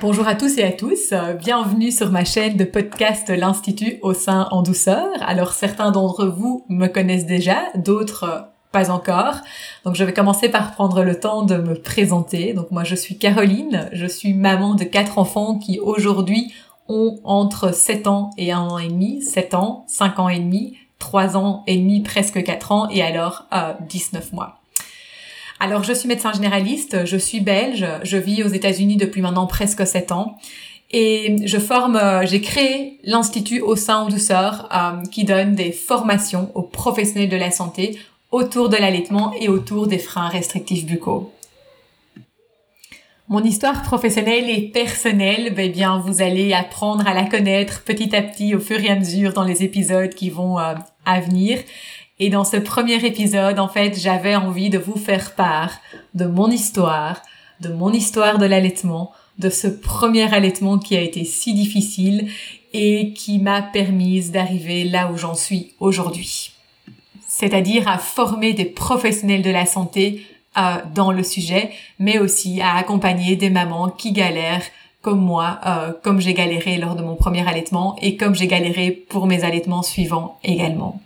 Bonjour à tous et à tous, bienvenue sur ma chaîne de podcast L'Institut au sein en douceur. Alors certains d'entre vous me connaissent déjà, d'autres pas encore. Donc je vais commencer par prendre le temps de me présenter. Donc moi je suis Caroline, je suis maman de quatre enfants qui aujourd'hui ont entre 7 ans et 1 an et demi, 7 ans, 5 ans et demi, 3 ans et demi, presque 4 ans et alors euh, 19 mois. Alors, je suis médecin généraliste, je suis belge, je vis aux États-Unis depuis maintenant presque sept ans. Et je forme, euh, j'ai créé l'Institut au sein douceur euh, qui donne des formations aux professionnels de la santé autour de l'allaitement et autour des freins restrictifs buccaux. Mon histoire professionnelle et personnelle, ben bien, vous allez apprendre à la connaître petit à petit au fur et à mesure dans les épisodes qui vont euh, à venir. Et dans ce premier épisode, en fait, j'avais envie de vous faire part de mon histoire, de mon histoire de l'allaitement, de ce premier allaitement qui a été si difficile et qui m'a permise d'arriver là où j'en suis aujourd'hui. C'est-à-dire à former des professionnels de la santé euh, dans le sujet, mais aussi à accompagner des mamans qui galèrent comme moi, euh, comme j'ai galéré lors de mon premier allaitement et comme j'ai galéré pour mes allaitements suivants également.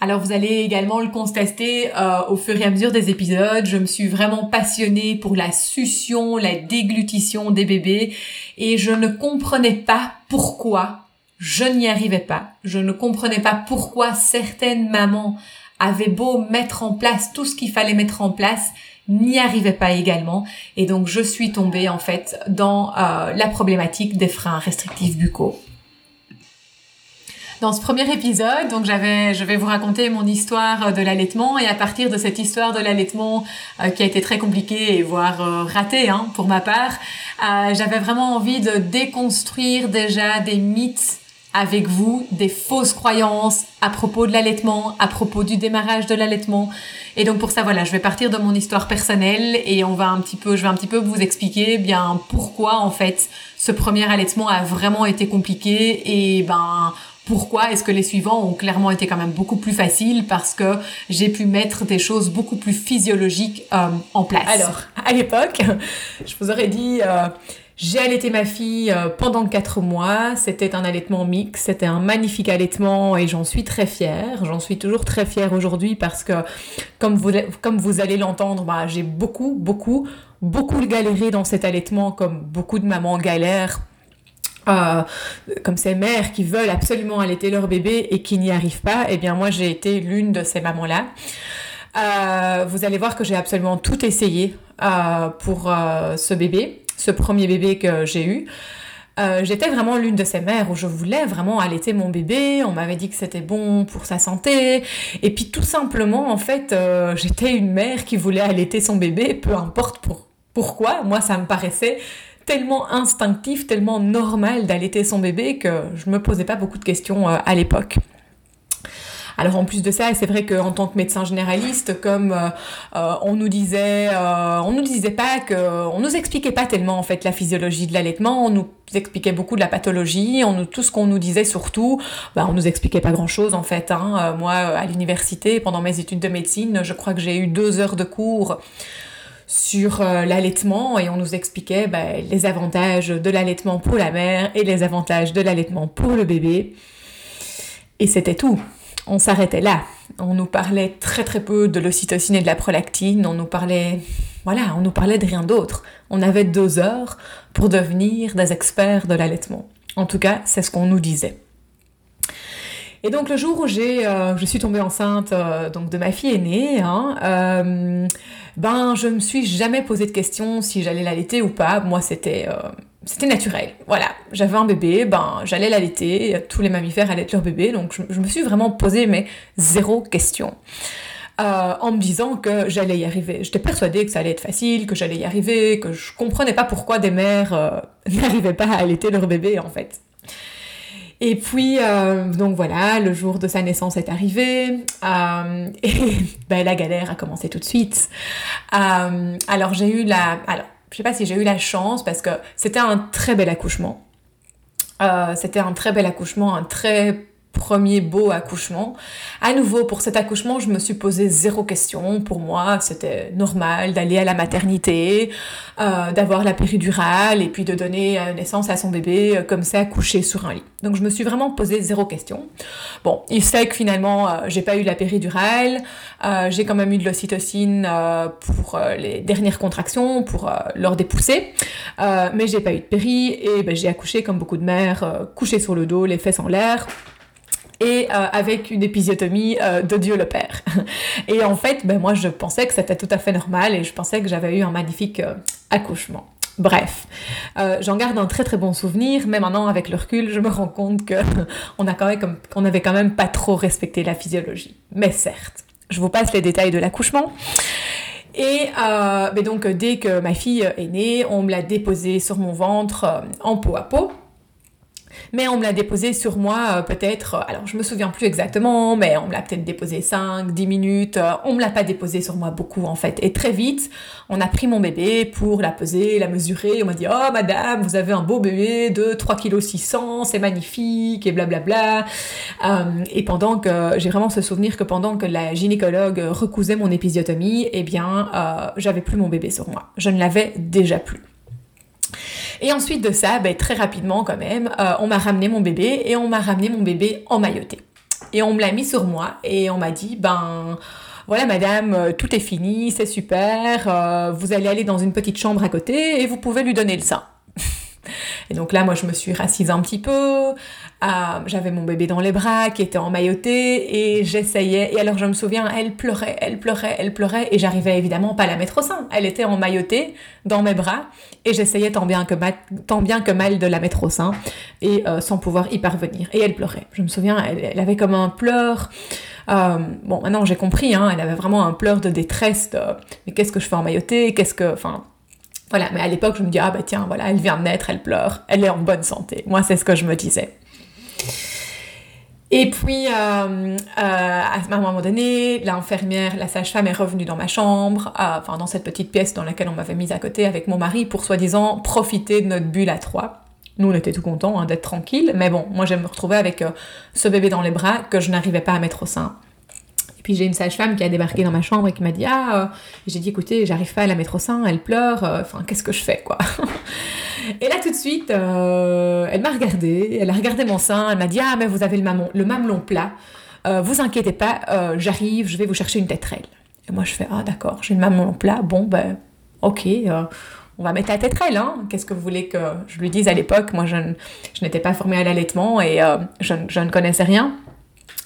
Alors vous allez également le constater euh, au fur et à mesure des épisodes, je me suis vraiment passionnée pour la succion, la déglutition des bébés et je ne comprenais pas pourquoi je n'y arrivais pas. Je ne comprenais pas pourquoi certaines mamans avaient beau mettre en place tout ce qu'il fallait mettre en place, n'y arrivaient pas également. Et donc je suis tombée en fait dans euh, la problématique des freins restrictifs buccaux. Dans ce premier épisode, donc j'avais, je vais vous raconter mon histoire de l'allaitement et à partir de cette histoire de l'allaitement euh, qui a été très compliquée et voire euh, ratée hein, pour ma part, euh, j'avais vraiment envie de déconstruire déjà des mythes avec vous, des fausses croyances à propos de l'allaitement, à propos du démarrage de l'allaitement. Et donc pour ça, voilà, je vais partir de mon histoire personnelle et on va un petit peu, je vais un petit peu vous expliquer bien pourquoi en fait ce premier allaitement a vraiment été compliqué et ben pourquoi est-ce que les suivants ont clairement été quand même beaucoup plus faciles Parce que j'ai pu mettre des choses beaucoup plus physiologiques euh, en place. Alors, à l'époque, je vous aurais dit, euh, j'ai allaité ma fille euh, pendant 4 mois. C'était un allaitement mix, c'était un magnifique allaitement et j'en suis très fière. J'en suis toujours très fière aujourd'hui parce que, comme vous, comme vous allez l'entendre, bah, j'ai beaucoup, beaucoup, beaucoup galéré dans cet allaitement, comme beaucoup de mamans galèrent euh, comme ces mères qui veulent absolument allaiter leur bébé et qui n'y arrivent pas, eh bien moi j'ai été l'une de ces mamans-là. Euh, vous allez voir que j'ai absolument tout essayé euh, pour ce bébé, ce premier bébé que j'ai eu. j'étais vraiment l'une de ces mères où je voulais vraiment allaiter mon bébé, on m'avait dit que c'était bon pour sa santé, et puis tout simplement, en fait, j'étais une mère qui voulait allaiter son bébé, peu importe pour, pourquoi, moi ça me paraissait tellement instinctif, tellement normal d'allaiter son bébé que je me posais pas beaucoup de questions euh, à l'époque. Alors en plus de ça, c'est vrai qu'en tant que médecin généraliste, comme euh, euh, on nous disait, on nous disait pas que, on nous expliquait pas tellement en fait la physiologie de l'allaitement, on nous expliquait beaucoup de la pathologie, tout ce qu'on nous disait surtout, bah, on nous expliquait pas grand chose en fait. Hein. moi, à l'université, pendant mes études de médecine, je crois que j'ai eu deux heures de cours sur euh, l'allaitement et on nous expliquait bah, les avantages de l'allaitement pour la mère et les avantages de l'allaitement pour le bébé. Et c'était tout. On s'arrêtait là. On nous parlait très très peu de l'ocytocine et de la prolactine. On nous parlait, voilà, on nous parlait de rien d'autre. On avait deux heures pour devenir des experts de l'allaitement. En tout cas, c'est ce qu'on nous disait. Et donc le jour où j'ai, euh, je suis tombée enceinte euh, donc de ma fille aînée, hein, euh, ben je me suis jamais posé de question si j'allais l'allaiter ou pas. Moi c'était c'était naturel. Voilà, j'avais un bébé, ben j'allais l'allaiter. Tous les mammifères allaitent leur bébé, donc je, je, me suis vraiment posé mais zéro question. en me disant que j'allais y arriver. J'étais persuadée que ça allait être facile, que j'allais y arriver, que je comprenais pas pourquoi des mères n'arrivaient pas à allaiter leur bébé en fait. Et puis, euh, donc voilà, le jour de sa naissance est arrivé euh, et ben, la galère a commencé tout de suite. Euh, alors j'ai eu la... Alors, je sais pas si j'ai eu la chance parce que c'était un très bel accouchement. c'était un très bel accouchement, un très premier beau accouchement. À nouveau, pour cet accouchement, je me suis posé zéro question. Pour moi, c'était normal d'aller à la maternité, euh, d'avoir la péridurale et puis de donner euh, naissance à son bébé euh, comme ça, couché sur un lit. Donc je me suis vraiment posé zéro question. Bon, il sait que finalement, j'ai pas eu la péridurale. j'ai quand même eu de l'ocytocine pour les dernières contractions, pour lors des poussées. mais j'ai pas eu de péri et ben, j'ai accouché comme beaucoup de mères, couché sur le dos, les fesses en l'air et euh, avec une épisiotomie euh, de Dieu le Père. Et en fait, ben, moi je pensais que c'était tout à fait normal et je pensais que j'avais eu un magnifique euh, accouchement. Bref, j'en garde un très très bon souvenir, mais maintenant avec le recul, je me rends compte que on qu'on avait quand même pas trop respecté la physiologie. Mais certes, je vous passe les détails de l'accouchement. Et ben donc dès que ma fille est née, on me l'a déposée sur mon ventre en peau à peau mais on me l'a déposé sur moi euh, peut-être, euh, alors je me souviens plus exactement, mais on me l'a peut-être déposé 5, 10 minutes, euh, on me l'a pas déposé sur moi beaucoup en fait. Et très vite, on a pris mon bébé pour la peser, la mesurer, on m'a dit « Oh madame, vous avez un beau bébé de 3 kg 600, c'est magnifique, et blablabla. et pendant que, j'ai vraiment ce souvenir que pendant que la gynécologue recousait mon épisiotomie, eh bien, j'avais plus mon bébé sur moi. Je ne l'avais déjà plus. Et ensuite de ça, ben, très rapidement quand même, euh, on m'a ramené mon bébé et on m'a ramené mon bébé emmailloté. Et on me l'a mis sur moi et on m'a dit, ben voilà madame, euh, tout est fini, c'est super, euh, vous allez aller dans une petite chambre à côté et vous pouvez lui donner le sein. Et donc là, moi, je me suis rassise un petit peu. J'avais mon bébé dans les bras qui était emmailloté et j'essayais. Et alors, je me souviens, elle pleurait, elle pleurait, elle pleurait et j'arrivais évidemment pas à la mettre au sein. Elle était emmaillotée dans mes bras et j'essayais tant bien que mal, tant bien que mal de la mettre au sein et euh, sans pouvoir y parvenir. Et elle pleurait. Je me souviens, elle, avait comme un pleur. Euh, bon, maintenant j'ai compris, hein, elle avait vraiment un pleur de détresse. mais qu'est-ce que je fais emmailloter Qu'est-ce que, enfin, voilà, mais à l'époque, je me dis, ah bah tiens, voilà, elle vient de naître, elle pleure, elle est en bonne santé. Moi, c'est ce que je me disais. Et puis, euh, euh, à un moment donné, l'infirmière, la sage-femme est revenue dans ma chambre, euh, enfin dans cette petite pièce dans laquelle on m'avait mise à côté avec mon mari pour soi-disant profiter de notre bulle à trois. Nous, on était tout contents hein, d'être tranquilles, mais bon, moi, j'aime me retrouver avec ce bébé dans les bras que je n'arrivais pas à mettre au sein. Puis j'ai une sage-femme qui a débarqué dans ma chambre et qui m'a dit Ah, euh, j'ai dit écoutez, j'arrive pas à la mettre au sein, elle pleure, euh, enfin, qu'est-ce que je fais quoi? Et là tout de suite, euh, elle m'a regardé, elle a regardé mon sein, elle m'a dit Ah, mais vous avez le, mamelon, le mamelon plat, vous inquiétez pas, j'arrive, je vais vous chercher une tétrelle. Et moi je fais Ah, d'accord, j'ai le mamelon plat, bon ben, ok on va mettre la tétrelle, hein. Qu'est-ce que vous voulez que je lui dise à l'époque? Moi, je, je n'étais pas formée à l'allaitement et je, je, ne connaissais rien.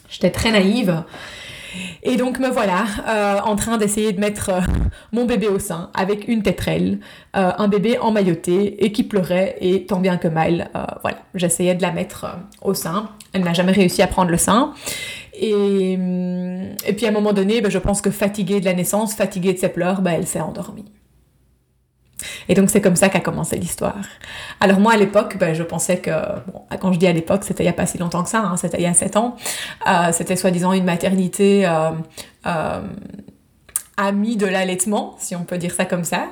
J'étais très naïve. Et donc me voilà euh, en train d'essayer de mettre euh, mon bébé au sein avec une tétrelle, euh, un bébé emmailloté et qui pleurait et tant bien que mal, voilà, j'essayais de la mettre au sein. Elle n'a jamais réussi à prendre le sein. Et, hum, puis à un moment donné, ben, je pense que fatiguée de la naissance, fatiguée de ses pleurs, ben, elle s'est endormie. Et donc c'est comme ça qu'a commencé l'histoire. Alors moi à l'époque, ben, je pensais que, quand je dis à l'époque, c'était il n'y a pas si longtemps que ça, hein, c'était il y a 7 ans, euh, c'était soi-disant une maternité euh, euh, amie de l'allaitement, si on peut dire ça comme ça.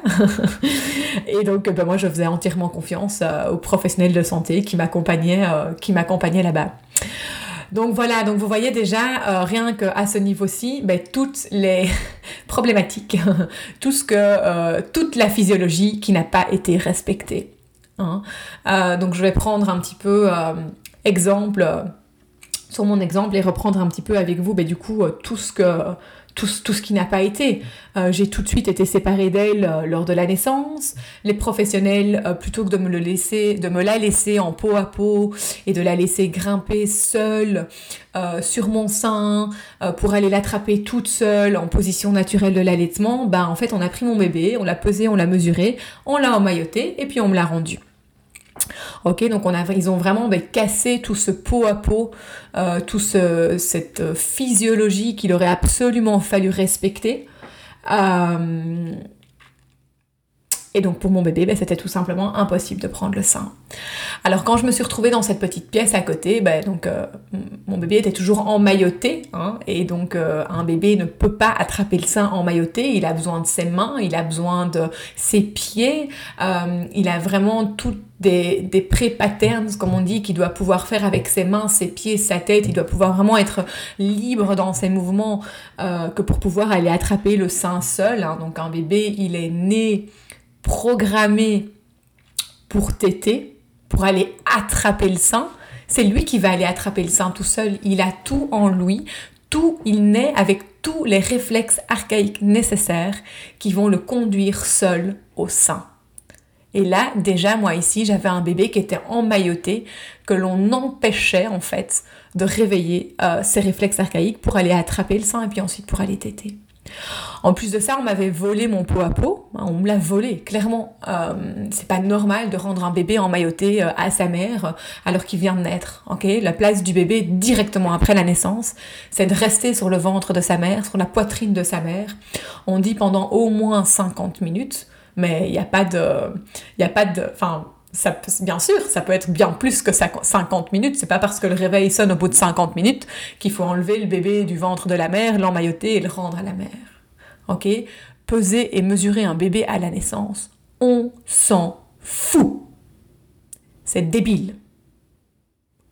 et donc ben, moi je faisais entièrement confiance aux professionnels de santé qui m'accompagnaient là-bas. Donc voilà, donc vous voyez déjà, euh, rien qu'à ce niveau-ci, ben, toutes les problématiques, tout ce que, euh, toute la physiologie qui n'a pas été respectée. Hein. Euh, donc je vais prendre un petit peu exemple sur mon exemple et reprendre un petit peu avec vous, ben, du coup, tout ce que tout, tout, ce qui n'a pas été. j'ai tout de suite été séparée d'elle lors de la naissance. Les professionnels, plutôt que de me, la laisser en peau à peau et de la laisser grimper seule sur mon sein pour aller l'attraper toute seule en position naturelle de l'allaitement, ben en fait on a pris mon bébé, on l'a pesé, on l'a mesuré, on l'a emmailloté et puis on me l'a rendu. Ok, donc on a, ils ont vraiment ben, cassé tout ce pot à pot, euh, toute cette physiologie qu'il aurait absolument fallu respecter. Euh, et donc pour mon bébé, ben, c'était tout simplement impossible de prendre le sein. Alors quand je me suis retrouvée dans cette petite pièce à côté, ben, donc euh, mon bébé était toujours emmailloté, hein, et donc euh, un bébé ne peut pas attraper le sein emmailloté, il a besoin de ses mains, il a besoin de ses pieds, euh, il a vraiment toutes des, des pré-patterns, comme on dit, qu'il doit pouvoir faire avec ses mains, ses pieds, sa tête, il doit pouvoir vraiment être libre dans ses mouvements que pour pouvoir aller attraper le sein seul. Hein. Donc un bébé, il est né programmé pour téter, pour aller attraper le sein, c'est lui qui va aller attraper le sein tout seul. Il a tout en lui, tout, il naît avec tous les réflexes archaïques nécessaires qui vont le conduire seul au sein. Et là, déjà, moi ici, j'avais un bébé qui était emmailloté, que l'on empêchait en fait de réveiller euh, ses réflexes archaïques pour aller attraper le sein et puis ensuite pour aller téter. En plus de ça, on m'avait volé mon pot à pot. Hein, on me l'a volé, clairement. Euh, c'est pas normal de rendre un bébé emmailloté euh, à sa mère euh, alors qu'il vient de naître. La place du bébé directement après la naissance, c'est de rester sur le ventre de sa mère, sur la poitrine de sa mère. On dit pendant au moins 50 minutes, mais il n'y a pas de, il a pas de, enfin. Bien sûr, ça peut être bien plus que 50 minutes. C'est pas parce que le réveil sonne au bout de 50 minutes qu'il faut enlever le bébé du ventre de la mère, l'emmailloter et le rendre à la mère ok? Peser et mesurer un bébé à la naissance, on s'en fout. C'est débile.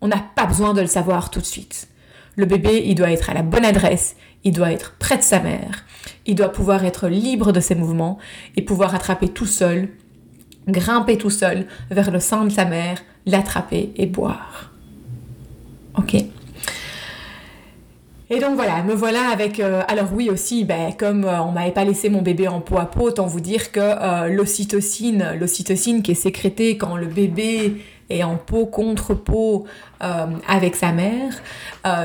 On n'a pas besoin de le savoir tout de suite. Le bébé, il doit être à la bonne adresse, il doit être près de sa mère, il doit pouvoir être libre de ses mouvements et pouvoir attraper tout seul, grimper tout seul vers le sein de sa mère, l'attraper et boire. Ok et donc voilà, me voilà avec... Euh, alors oui aussi, ben, comme euh, on m'avait pas laissé mon bébé en peau à peau, autant vous dire que euh, l'ocytocine, l'ocytocine qui est sécrétée quand le bébé est en peau contre peau avec sa mère,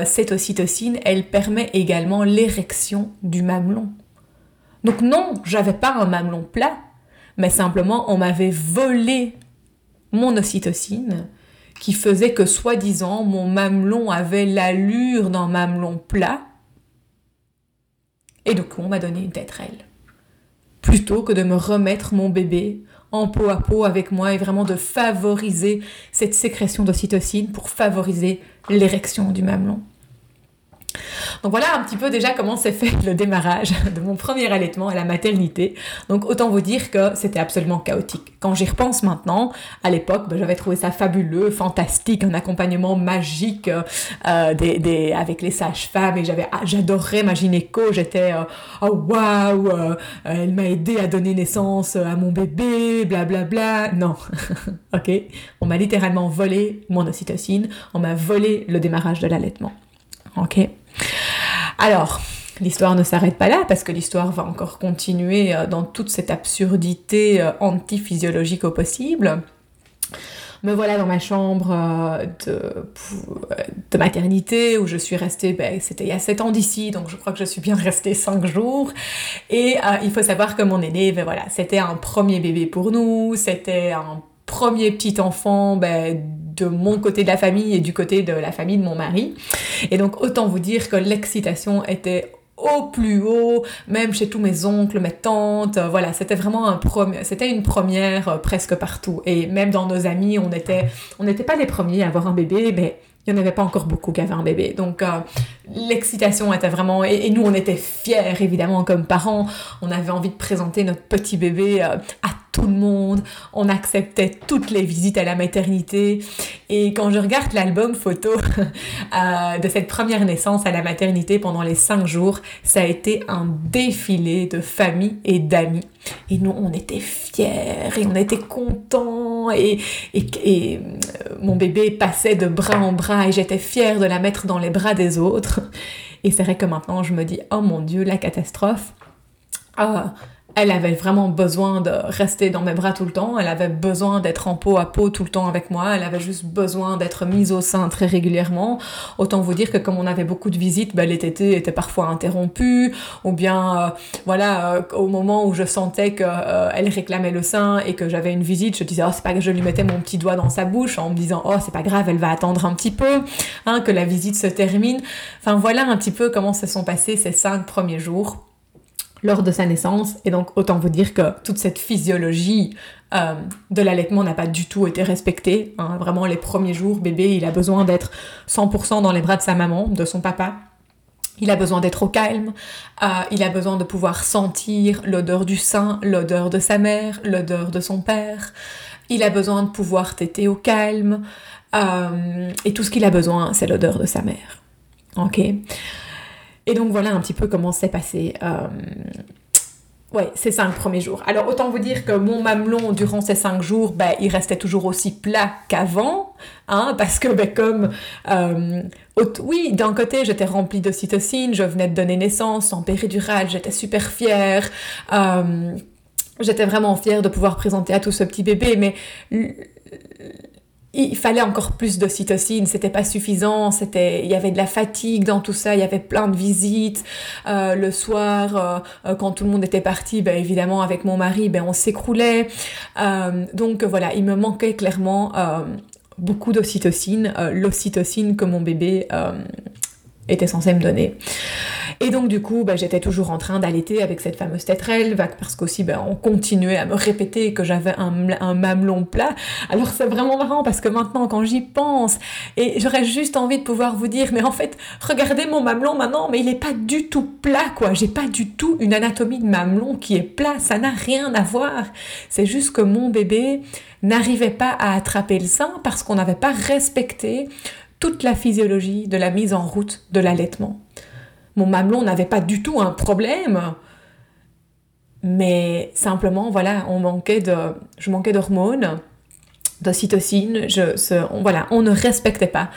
cette ocytocine, elle permet également l'érection du mamelon. Donc non, j'avais pas un mamelon plat, mais simplement on m'avait volé mon ocytocine qui faisait que soi-disant mon mamelon avait l'allure d'un mamelon plat. Et donc on m'a donné une tétrelle. Plutôt que de me remettre mon bébé en peau à peau avec moi et vraiment de favoriser cette sécrétion d'ocytocine pour favoriser l'érection du mamelon. Donc voilà un petit peu déjà comment s'est fait le démarrage de mon premier allaitement à la maternité. Donc autant vous dire que c'était absolument chaotique. Quand j'y repense maintenant, à l'époque, ben, j'avais trouvé ça fabuleux, fantastique, un accompagnement magique euh, avec les sages-femmes et ah, j'adorais ma gynéco, j'étais euh, oh waouh, euh, elle m'a aidé à donner naissance à mon bébé, blablabla. Bla, bla. Non, ok, on m'a littéralement volé mon ocytocine, on m'a volé le démarrage de l'allaitement. Ok. Alors, l'histoire ne s'arrête pas là parce que l'histoire va encore continuer euh, dans toute cette absurdité euh, antiphysiologique au possible. Me voilà dans ma chambre euh, de, maternité où je suis restée, ben, c'était il y a 7 ans d'ici, donc je crois que je suis bien restée 5 jours. Et il faut savoir que mon aîné, ben voilà, c'était un premier bébé pour nous, c'était un premier petit enfant ben, de mon côté de la famille et du côté de la famille de mon mari. Et donc autant vous dire que l'excitation était au plus haut, même chez tous mes oncles, mes tantes, euh, voilà, c'était vraiment un c'était une première euh, presque partout. Et même dans nos amis, on était, on n'était pas les premiers à avoir un bébé, mais il n'y en avait pas encore beaucoup qui avaient un bébé. Donc euh, l'excitation était vraiment... Et, nous, on était fiers, évidemment, comme parents. On avait envie de présenter notre petit bébé à tout le monde, on acceptait toutes les visites à la maternité. Et quand je regarde l'album photo euh, de cette première naissance à la maternité pendant les cinq jours, ça a été un défilé de famille et d'amis. Et nous, on était fiers et on était contents et, et, euh, mon bébé passait de bras en bras et j'étais fière de la mettre dans les bras des autres. Et c'est vrai que maintenant, je me dis, oh mon Dieu, la catastrophe. Ah, elle avait vraiment besoin de rester dans mes bras tout le temps, elle avait besoin d'être en peau à peau tout le temps avec moi, elle avait juste besoin d'être mise au sein très régulièrement. Autant vous dire que comme on avait beaucoup de visites, ben, les tétés étaient parfois interrompus, ou bien euh, voilà, euh, au moment où je sentais qu'elle euh, réclamait le sein et que j'avais une visite, je disais oh c'est pas que je lui mettais mon petit doigt dans sa bouche en me disant oh c'est pas grave, elle va attendre un petit peu, hein, que la visite se termine. Enfin voilà un petit peu comment se sont passés ces cinq premiers jours lors de sa naissance. Et donc, autant vous dire que toute cette physiologie euh, de l'allaitement n'a pas du tout été respectée. Hein. Vraiment, les premiers jours, bébé, il a besoin d'être 100% dans les bras de sa maman, de son papa. Il a besoin d'être au calme, euh, il a besoin de pouvoir sentir l'odeur du sein, l'odeur de sa mère, l'odeur de son père. Il a besoin de pouvoir téter au calme. Euh, et tout ce qu'il a besoin, c'est l'odeur de sa mère. Ok? Et donc voilà un petit peu comment c'est passé. Euh, ouais, ces cinq premiers jours. Alors autant vous dire que mon mamelon durant ces cinq jours, ben, il restait toujours aussi plat qu'avant, hein, parce que ben, comme euh, oui, d'un côté j'étais remplie d'ocytocine, je venais de donner naissance en péridurale, j'étais super fière. Euh, j'étais vraiment fière de pouvoir présenter à tout ce petit bébé, mais il fallait encore plus d'ocytocine, c'était pas suffisant, c'était, il y avait de la fatigue dans tout ça, il y avait plein de visites. Euh, le soir, euh, euh, quand tout le monde était parti, ben évidemment avec mon mari, ben on s'écroulait. donc voilà, il me manquait clairement beaucoup d'ocytocine, l'ocytocine que mon bébé était censé me donner. Et donc du coup, bah, j'étais toujours en train d'allaiter avec cette fameuse tétrelle, parce qu'aussi bah, on continuait à me répéter que j'avais un, un, mamelon plat. Alors c'est vraiment marrant parce que maintenant quand j'y pense, et j'aurais juste envie de pouvoir vous dire, mais en fait, regardez mon mamelon maintenant, mais il n'est pas du tout plat quoi. J'ai pas du tout une anatomie de mamelon qui est plat, ça n'a rien à voir. C'est juste que mon bébé n'arrivait pas à attraper le sein parce qu'on n'avait pas respecté toute la physiologie de la mise en route de l'allaitement. Mon mamelon n'avait pas du tout un problème, mais simplement, voilà, on manquait de, je manquais d'hormones, d'ocytocine, je, voilà, on ne respectait pas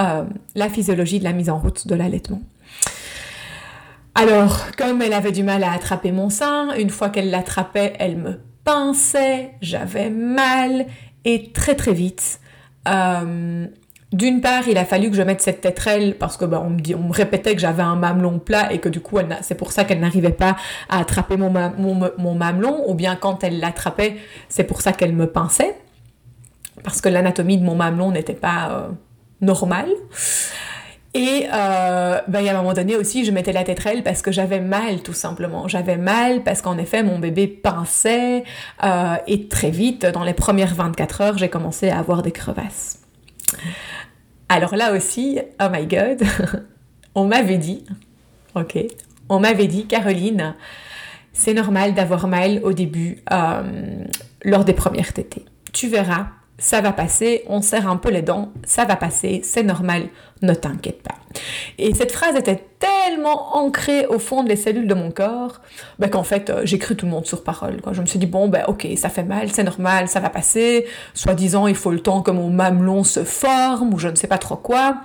euh, la physiologie de la mise en route de l'allaitement. Alors, comme elle avait du mal à attraper mon sein, une fois qu'elle l'attrapait, elle me pinçait, j'avais mal, et très très vite, euh, d'une part, il a fallu que je mette cette tétrelle parce que bah, on, me répétait que j'avais un mamelon plat et que du coup, c'est pour ça qu'elle n'arrivait pas à attraper mon, mamelon, ou bien quand elle l'attrapait, c'est pour ça qu'elle me pinçait, parce que l'anatomie de mon mamelon n'était pas euh, normale. Et euh, ben, a un moment donné aussi, je mettais la tétrelle parce que j'avais mal, tout simplement. J'avais mal parce qu'en effet, mon bébé pinçait euh, et très vite, dans les premières 24 heures, j'ai commencé à avoir des crevasses. Alors là aussi, oh my god, on m'avait dit, ok, on m'avait dit, Caroline, c'est normal d'avoir mal au début euh, lors des premières tétées. Tu verras, ça va passer, on serre un peu les dents, ça va passer, c'est normal, ne t'inquiète pas. Et cette phrase était tellement ancrée au fond des cellules de mon corps ben qu'en fait euh, j'ai cru tout le monde sur parole. Je me suis dit bon ben ok ça fait mal, c'est normal, ça va passer. Soi-disant il faut le temps que mon mamelon se forme ou je ne sais pas trop quoi.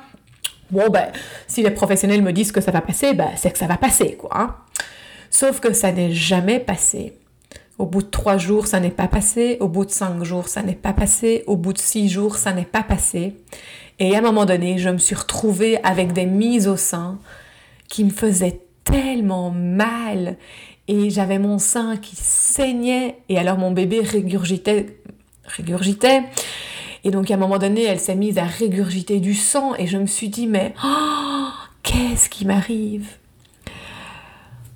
Bon ben si les professionnels me disent que ça va passer, ben c'est que ça va passer quoi. Hein. Sauf que ça n'est jamais passé. Au bout de trois jours, ça n'est pas passé. Au bout de cinq jours, ça n'est pas passé. Au bout de six jours, ça n'est pas passé. Et à un moment donné, je me suis retrouvée avec des mises au sein qui me faisaient tellement mal. Et j'avais mon sein qui saignait. Et alors mon bébé régurgitait. régurgitait. Et donc à un moment donné, elle s'est mise à régurgiter du sang. Et je me suis dit, mais oh, qu'est-ce qui m'arrive?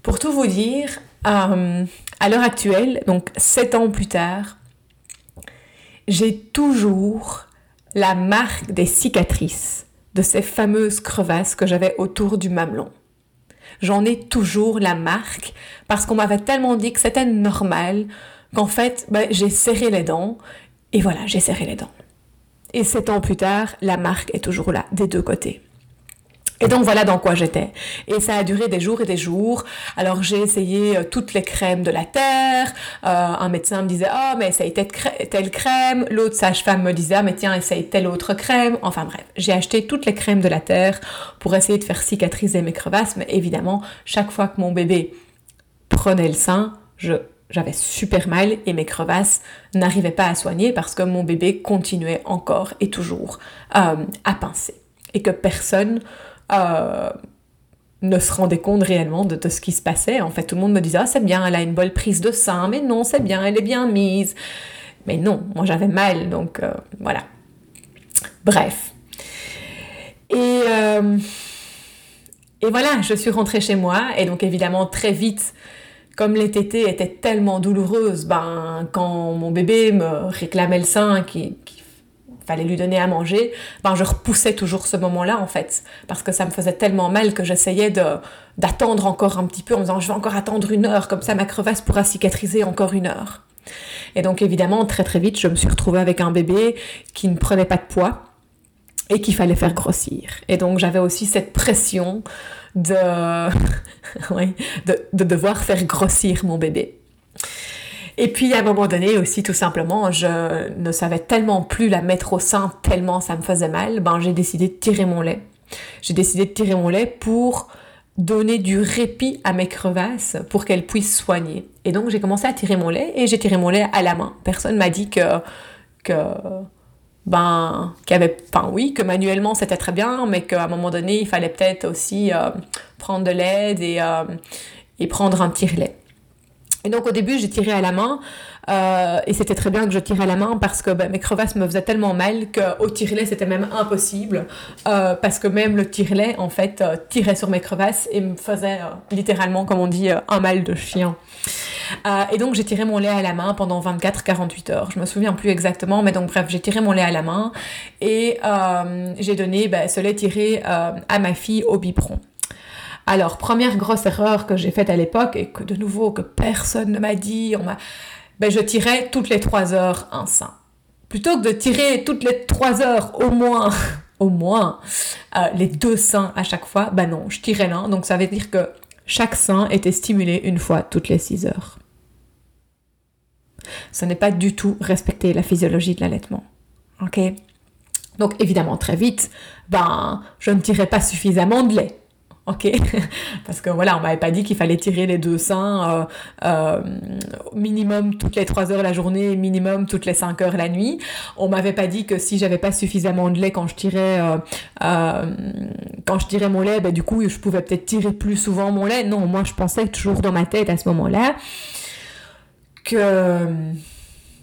Pour tout vous dire, euh, à l'heure actuelle, donc sept ans plus tard, j'ai toujours la marque des cicatrices de ces fameuses crevasses que j'avais autour du mamelon. J'en ai toujours la marque parce qu'on m'avait tellement dit que c'était normal qu'en fait, ben, j'ai serré les dents, et voilà, j'ai serré les dents. Et sept ans plus tard, la marque est toujours là, des deux côtés. Et donc voilà dans quoi j'étais. Et ça a duré des jours et des jours. Alors j'ai essayé euh, toutes les crèmes de la terre. Euh, un médecin me disait ah mais essaye telle crème. L'autre sage-femme me disait ah mais tiens essaye telle autre crème. Enfin bref, j'ai acheté toutes les crèmes de la terre pour essayer de faire cicatriser mes crevasses. Mais évidemment chaque fois que mon bébé prenait le sein, je j'avais super mal et mes crevasses n'arrivaient pas à soigner parce que mon bébé continuait encore et toujours euh, à pincer et que personne euh, ne se rendait compte réellement de, ce qui se passait. En fait, tout le monde me disait, ah, c'est bien, elle a une bonne prise de sein, mais non, c'est bien, elle est bien mise. Mais non, moi j'avais mal, donc euh, voilà. Bref. Et, euh, et voilà, je suis rentrée chez moi, et donc évidemment, très vite, comme les tétés étaient tellement douloureuses, ben, quand mon bébé me réclamait le sein, qui, lui donner à manger, ben je repoussais toujours ce moment-là en fait, parce que ça me faisait tellement mal que j'essayais d'attendre encore un petit peu en me disant je vais encore attendre une heure, comme ça ma crevasse pourra cicatriser encore une heure. Et donc évidemment très très vite je me suis retrouvée avec un bébé qui ne prenait pas de poids et qu'il fallait faire grossir. Et donc j'avais aussi cette pression de devoir faire grossir mon bébé. Et puis à un moment donné aussi, tout simplement, je ne savais tellement plus la mettre au sein, tellement ça me faisait mal, ben j'ai décidé de tirer mon lait. J'ai décidé de tirer mon lait pour donner du répit à mes crevasses pour qu'elles puissent soigner. Et donc j'ai commencé à tirer mon lait et j'ai tiré mon lait à la main. Personne m'a dit que ben qu'il enfin oui que manuellement c'était très bien mais qu'à un moment donné il fallait peut-être aussi euh, prendre de l'aide et, euh, et prendre un tire-lait. Et donc au début, j'ai tiré à la main, euh, et c'était très bien que je tirais à la main parce que ben, mes crevasses me faisaient tellement mal qu'au tire-lait, c'était même impossible, euh, parce que même le tire-lait, en fait, euh, tirait sur mes crevasses et me faisait littéralement, comme on dit, un mal de chien. et donc j'ai tiré mon lait à la main pendant 24-48 heures. Je me souviens plus exactement, mais donc bref, j'ai tiré mon lait à la main et j'ai donné ben, ce lait tiré à ma fille au biberon. Alors, première grosse erreur que j'ai faite à l'époque, et que de nouveau, que personne ne m'a dit, on m'a... Ben, je tirais toutes les trois heures un sein. Plutôt que de tirer toutes les trois heures au moins, au moins, euh, les deux seins à chaque fois, ben non, je tirais l'un. Donc ça veut dire que chaque sein était stimulé une fois toutes les six heures. Ce n'est pas du tout respecter la physiologie de l'allaitement. Ok? Donc évidemment, très vite, ben, je ne tirais pas suffisamment de lait Parce que voilà, on m'avait pas dit qu'il fallait tirer les deux seins euh, euh, minimum toutes les 3 heures la journée, minimum toutes les 5 heures la nuit. On m'avait pas dit que si j'avais pas suffisamment de lait quand je tirais, euh, quand je tirais mon lait, ben, du coup, je pouvais peut-être tirer plus souvent mon lait. Non, moi, je pensais toujours dans ma tête à ce moment-là que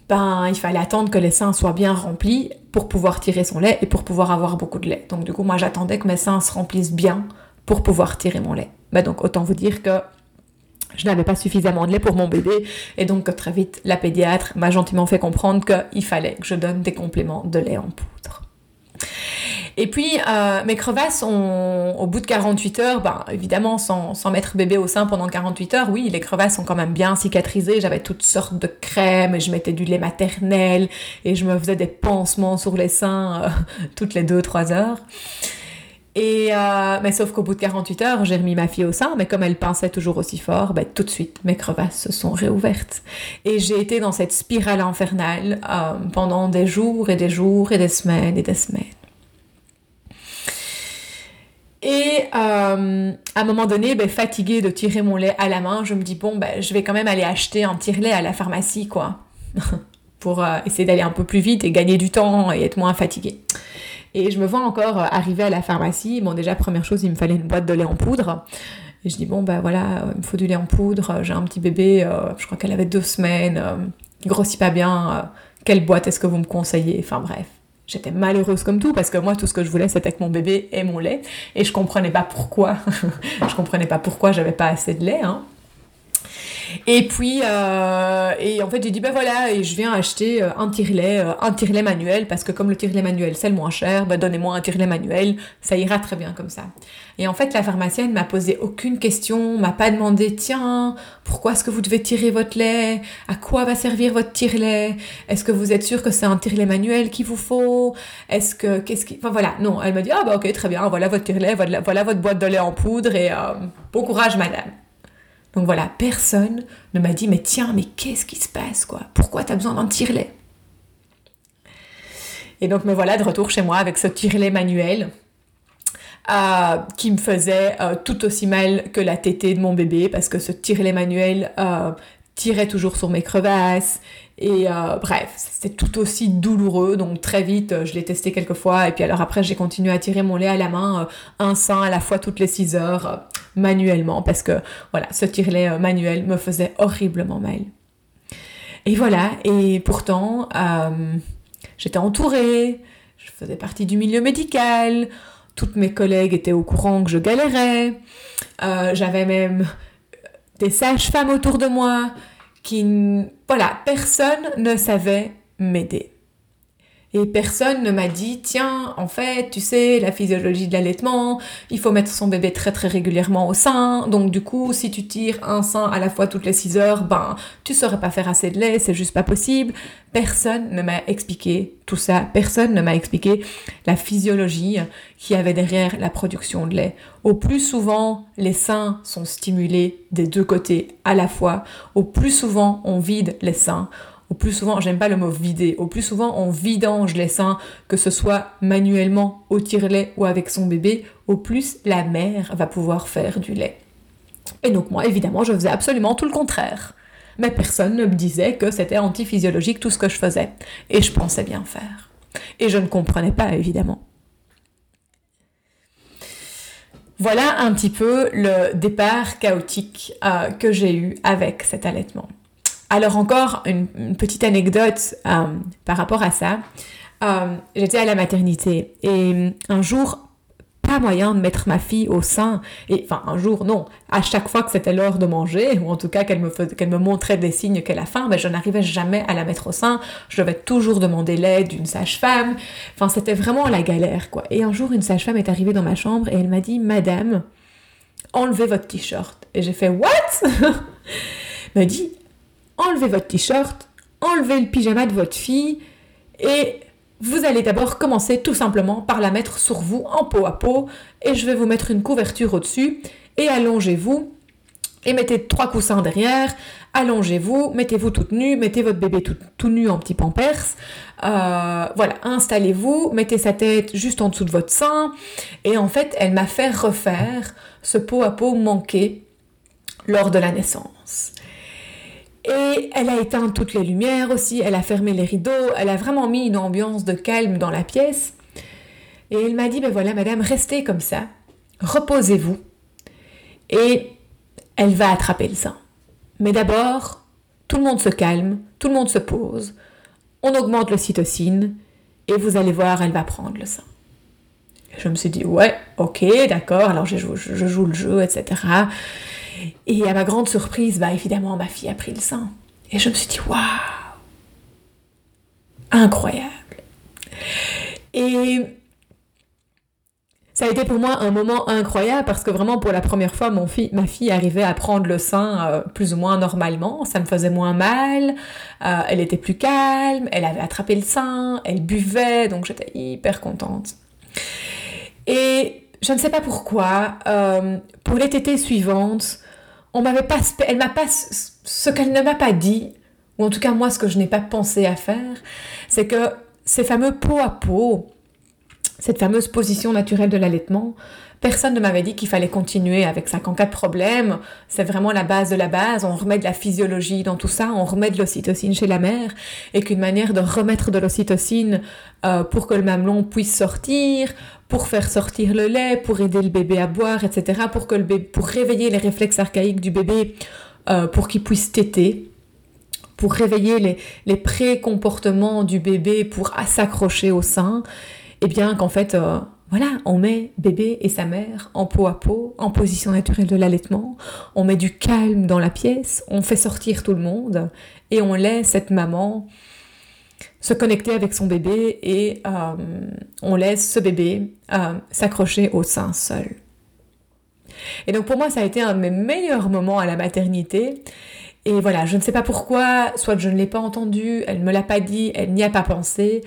ben, il fallait attendre que les seins soient bien remplis pour pouvoir tirer son lait et pour pouvoir avoir beaucoup de lait. Donc du coup, moi, j'attendais que mes seins se remplissent bien pour pouvoir tirer mon lait. Bah donc autant vous dire que je n'avais pas suffisamment de lait pour mon bébé et donc très vite la pédiatre m'a gentiment fait comprendre qu'il fallait que je donne des compléments de lait en poudre. Et puis euh, mes crevasses ont, au bout de 48 heures, ben, évidemment sans, sans, mettre bébé au sein pendant 48 heures, oui les crevasses sont quand même bien cicatrisées, j'avais toutes sortes de crèmes, et je mettais du lait maternel et je me faisais des pansements sur les seins euh, toutes les 2-3 heures. Et euh, mais sauf qu'au bout de 48 heures, j'ai remis ma fille au sein, mais comme elle pinçait toujours aussi fort, ben, tout de suite, mes crevasses se sont réouvertes. Et j'ai été dans cette spirale infernale euh, pendant des jours et des jours et des semaines et des semaines. Et euh, à un moment donné, ben, fatiguée de tirer mon lait à la main, je me dis bon, ben, je vais quand même aller acheter un tire-lait à la pharmacie, quoi, pour essayer d'aller un peu plus vite et gagner du temps et être moins fatiguée. Et je me vois encore euh, arriver à la pharmacie. Bon, déjà, première chose, il me fallait une boîte de lait en poudre. Et je dis, bon, ben voilà, il me faut du lait en poudre. J'ai un petit bébé, euh, je crois qu'elle avait deux semaines, euh, grossit pas bien. quelle boîte est-ce que vous me conseillez? Enfin bref. J'étais malheureuse comme tout parce que moi tout ce que je voulais c'était que mon bébé ait mon lait et je comprenais pas pourquoi je comprenais pas pourquoi j'avais pas assez de lait hein. Et puis, euh, et en fait, j'ai dit, ben voilà, et je viens acheter euh, un tire-lait, euh, un tire-lait manuel, parce que comme le tire-lait manuel, c'est le moins cher, ben donnez-moi un tire-lait manuel, ça ira très bien comme ça. Et en fait, la pharmacienne m'a posé aucune question, m'a pas demandé, tiens, pourquoi est-ce que vous devez tirer votre lait? À quoi va servir votre tire-lait Est-ce que vous êtes sûr que c'est un tire-lait manuel qu'il vous faut? Est-ce que, qu'est-ce qui... Enfin voilà, non, elle m'a dit, ah bah ok, très bien, voilà votre tire-lait, voilà, voilà votre boîte de lait en poudre, et bon courage madame. Donc voilà, personne ne m'a dit mais tiens, mais qu'est-ce qui se passe quoi? Pourquoi tu as besoin d'un tire-lait Et donc me voilà de retour chez moi avec ce tire-lait manuel euh, qui me faisait euh, tout aussi mal que la tétée de mon bébé parce que ce tire-lait manuel euh, tirait toujours sur mes crevasses et bref, c'était tout aussi douloureux, donc très vite, je l'ai testé quelques fois, et puis alors après, j'ai continué à tirer mon lait à la main, un sein à la fois toutes les 6 heures manuellement parce que voilà, ce tirelet euh, manuel me faisait horriblement mal. Et voilà, et pourtant, euh, j'étais entourée, je faisais partie du milieu médical, toutes mes collègues étaient au courant que je galérais, euh, j'avais même des sages-femmes autour de moi qui, voilà, personne ne savait m'aider. Et personne ne m'a dit, tiens, en fait, tu sais, la physiologie de l'allaitement, il faut mettre son bébé très très régulièrement au sein. Donc du coup, si tu tires un sein à la fois toutes les 6 heures, ben, tu saurais pas faire assez de lait, c'est juste pas possible. Personne ne m'a expliqué tout ça. Personne ne m'a expliqué la physiologie qui avait derrière la production de lait. Au plus souvent, les seins sont stimulés des deux côtés à la fois. Au plus souvent, on vide les seins au plus souvent, j'aime pas le mot vider, au plus souvent on vidange les seins, que ce soit manuellement au tire-lait ou avec son bébé, au plus la mère va pouvoir faire du lait. Et donc moi, évidemment, je faisais absolument tout le contraire. Mais personne ne me disait que c'était antiphysiologique tout ce que je faisais. Et je pensais bien faire. Et je ne comprenais pas, évidemment. Voilà un petit peu le départ chaotique euh, que j'ai eu avec cet allaitement. Alors encore une, petite anecdote euh, par rapport à ça. Euh, j'étais à la maternité et un jour, pas moyen de mettre ma fille au sein. Et enfin, un jour, non. À chaque fois que c'était l'heure de manger, ou en tout cas qu'elle me, me montrait des signes qu'elle a faim, ben, je n'arrivais jamais à la mettre au sein. Je devais toujours demander l'aide d'une sage-femme. Enfin, c'était vraiment la galère, quoi. Et un jour, une sage-femme est arrivée dans ma chambre et elle m'a dit, Madame, enlevez votre t-shirt. Et j'ai fait, What? Elle dit, enlevez votre t-shirt, enlevez le pyjama de votre fille et vous allez d'abord commencer tout simplement par la mettre sur vous en peau à peau et je vais vous mettre une couverture au-dessus et allongez-vous et mettez trois coussins derrière, allongez-vous, mettez-vous toute nue, mettez votre bébé tout, nu en petit pampers, euh, voilà, installez-vous, mettez sa tête juste en dessous de votre sein et en fait elle m'a fait refaire ce peau à peau manqué lors de la naissance. Et elle a éteint toutes les lumières aussi, elle a fermé les rideaux, elle a vraiment mis une ambiance de calme dans la pièce. Et elle m'a dit, ben voilà, madame, restez comme ça, reposez-vous, et elle va attraper le sein. Mais d'abord, tout le monde se calme, tout le monde se pose, on augmente l'ocytocine, et vous allez voir, elle va prendre le sein. Je me suis dit, ouais, ok, d'accord, alors je joue le jeu, etc. Et à ma grande surprise, bah évidemment, ma fille a pris le sein. Et je me suis dit, waouh, incroyable. Et ça a été pour moi un moment incroyable parce que vraiment pour la première fois, ma fille arrivait à prendre le sein euh, plus ou moins normalement. Ça me faisait moins mal. Euh, elle était plus calme. Elle avait attrapé le sein. Elle buvait. Donc j'étais hyper contente. Et je ne sais pas pourquoi, euh, pour les tétées suivantes, on m'avait pas, elle m'a pas, ce qu'elle ne m'a pas dit, ou en tout cas moi ce que je n'ai pas pensé à faire, c'est que ces fameux peau à peau, cette fameuse position naturelle de l'allaitement, personne ne m'avait dit qu'il fallait continuer avec ça. Qu'en cas de problème, c'est vraiment la base de la base. On remet de la physiologie dans tout ça, on remet de l'ocytocine chez la mère, et qu'une manière de remettre de l'ocytocine euh, pour que le mamelon puisse sortir, pour faire sortir le lait, pour aider le bébé à boire, etc., pour, que le bébé, pour réveiller les réflexes archaïques du bébé, euh, pour qu'il puisse téter, pour réveiller les, les pré-comportements du bébé pour s'accrocher au sein, eh bien qu'en fait, euh, voilà, on met bébé et sa mère en peau à peau, en position naturelle de l'allaitement, on met du calme dans la pièce, on fait sortir tout le monde et on laisse cette maman se connecter avec son bébé et euh, on laisse ce bébé euh, s'accrocher au sein seul. Et donc pour moi, ça a été un de mes meilleurs moments à la maternité. Et voilà, je ne sais pas pourquoi, soit je ne l'ai pas entendu, elle ne me l'a pas dit, elle n'y a pas pensé,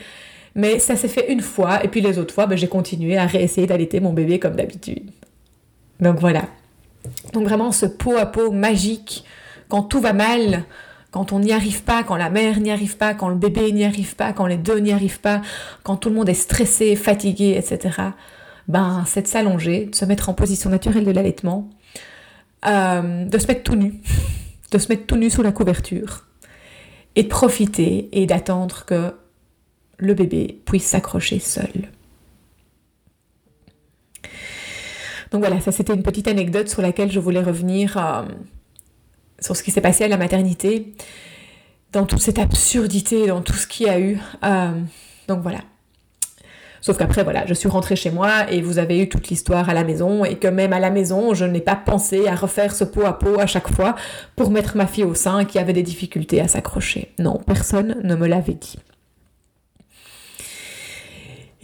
mais ça s'est fait une fois, et puis les autres fois, ben, j'ai continué à réessayer d'allaiter mon bébé comme d'habitude. Donc voilà. Donc vraiment ce pot à pot magique, quand tout va mal, quand on n'y arrive pas, quand la mère n'y arrive pas, quand le bébé n'y arrive pas, quand les deux n'y arrivent pas, quand tout le monde est stressé, fatigué, etc. Ben, c'est de s'allonger, de se mettre en position naturelle de l'allaitement, euh, de se mettre tout nu, de se mettre tout nu sous la couverture, et de profiter et d'attendre que le bébé puisse s'accrocher seul. Donc voilà, ça c'était une petite anecdote sur laquelle je voulais revenir euh, sur ce qui s'est passé à la maternité, dans toute cette absurdité, dans tout ce qu'il y a eu. Euh, donc voilà. Sauf qu'après, voilà, je suis rentrée chez moi et vous avez eu toute l'histoire à la maison et que même à la maison, je n'ai pas pensé à refaire ce pot à pot à chaque fois pour mettre ma fille au sein qui avait des difficultés à s'accrocher. Non, personne ne me l'avait dit.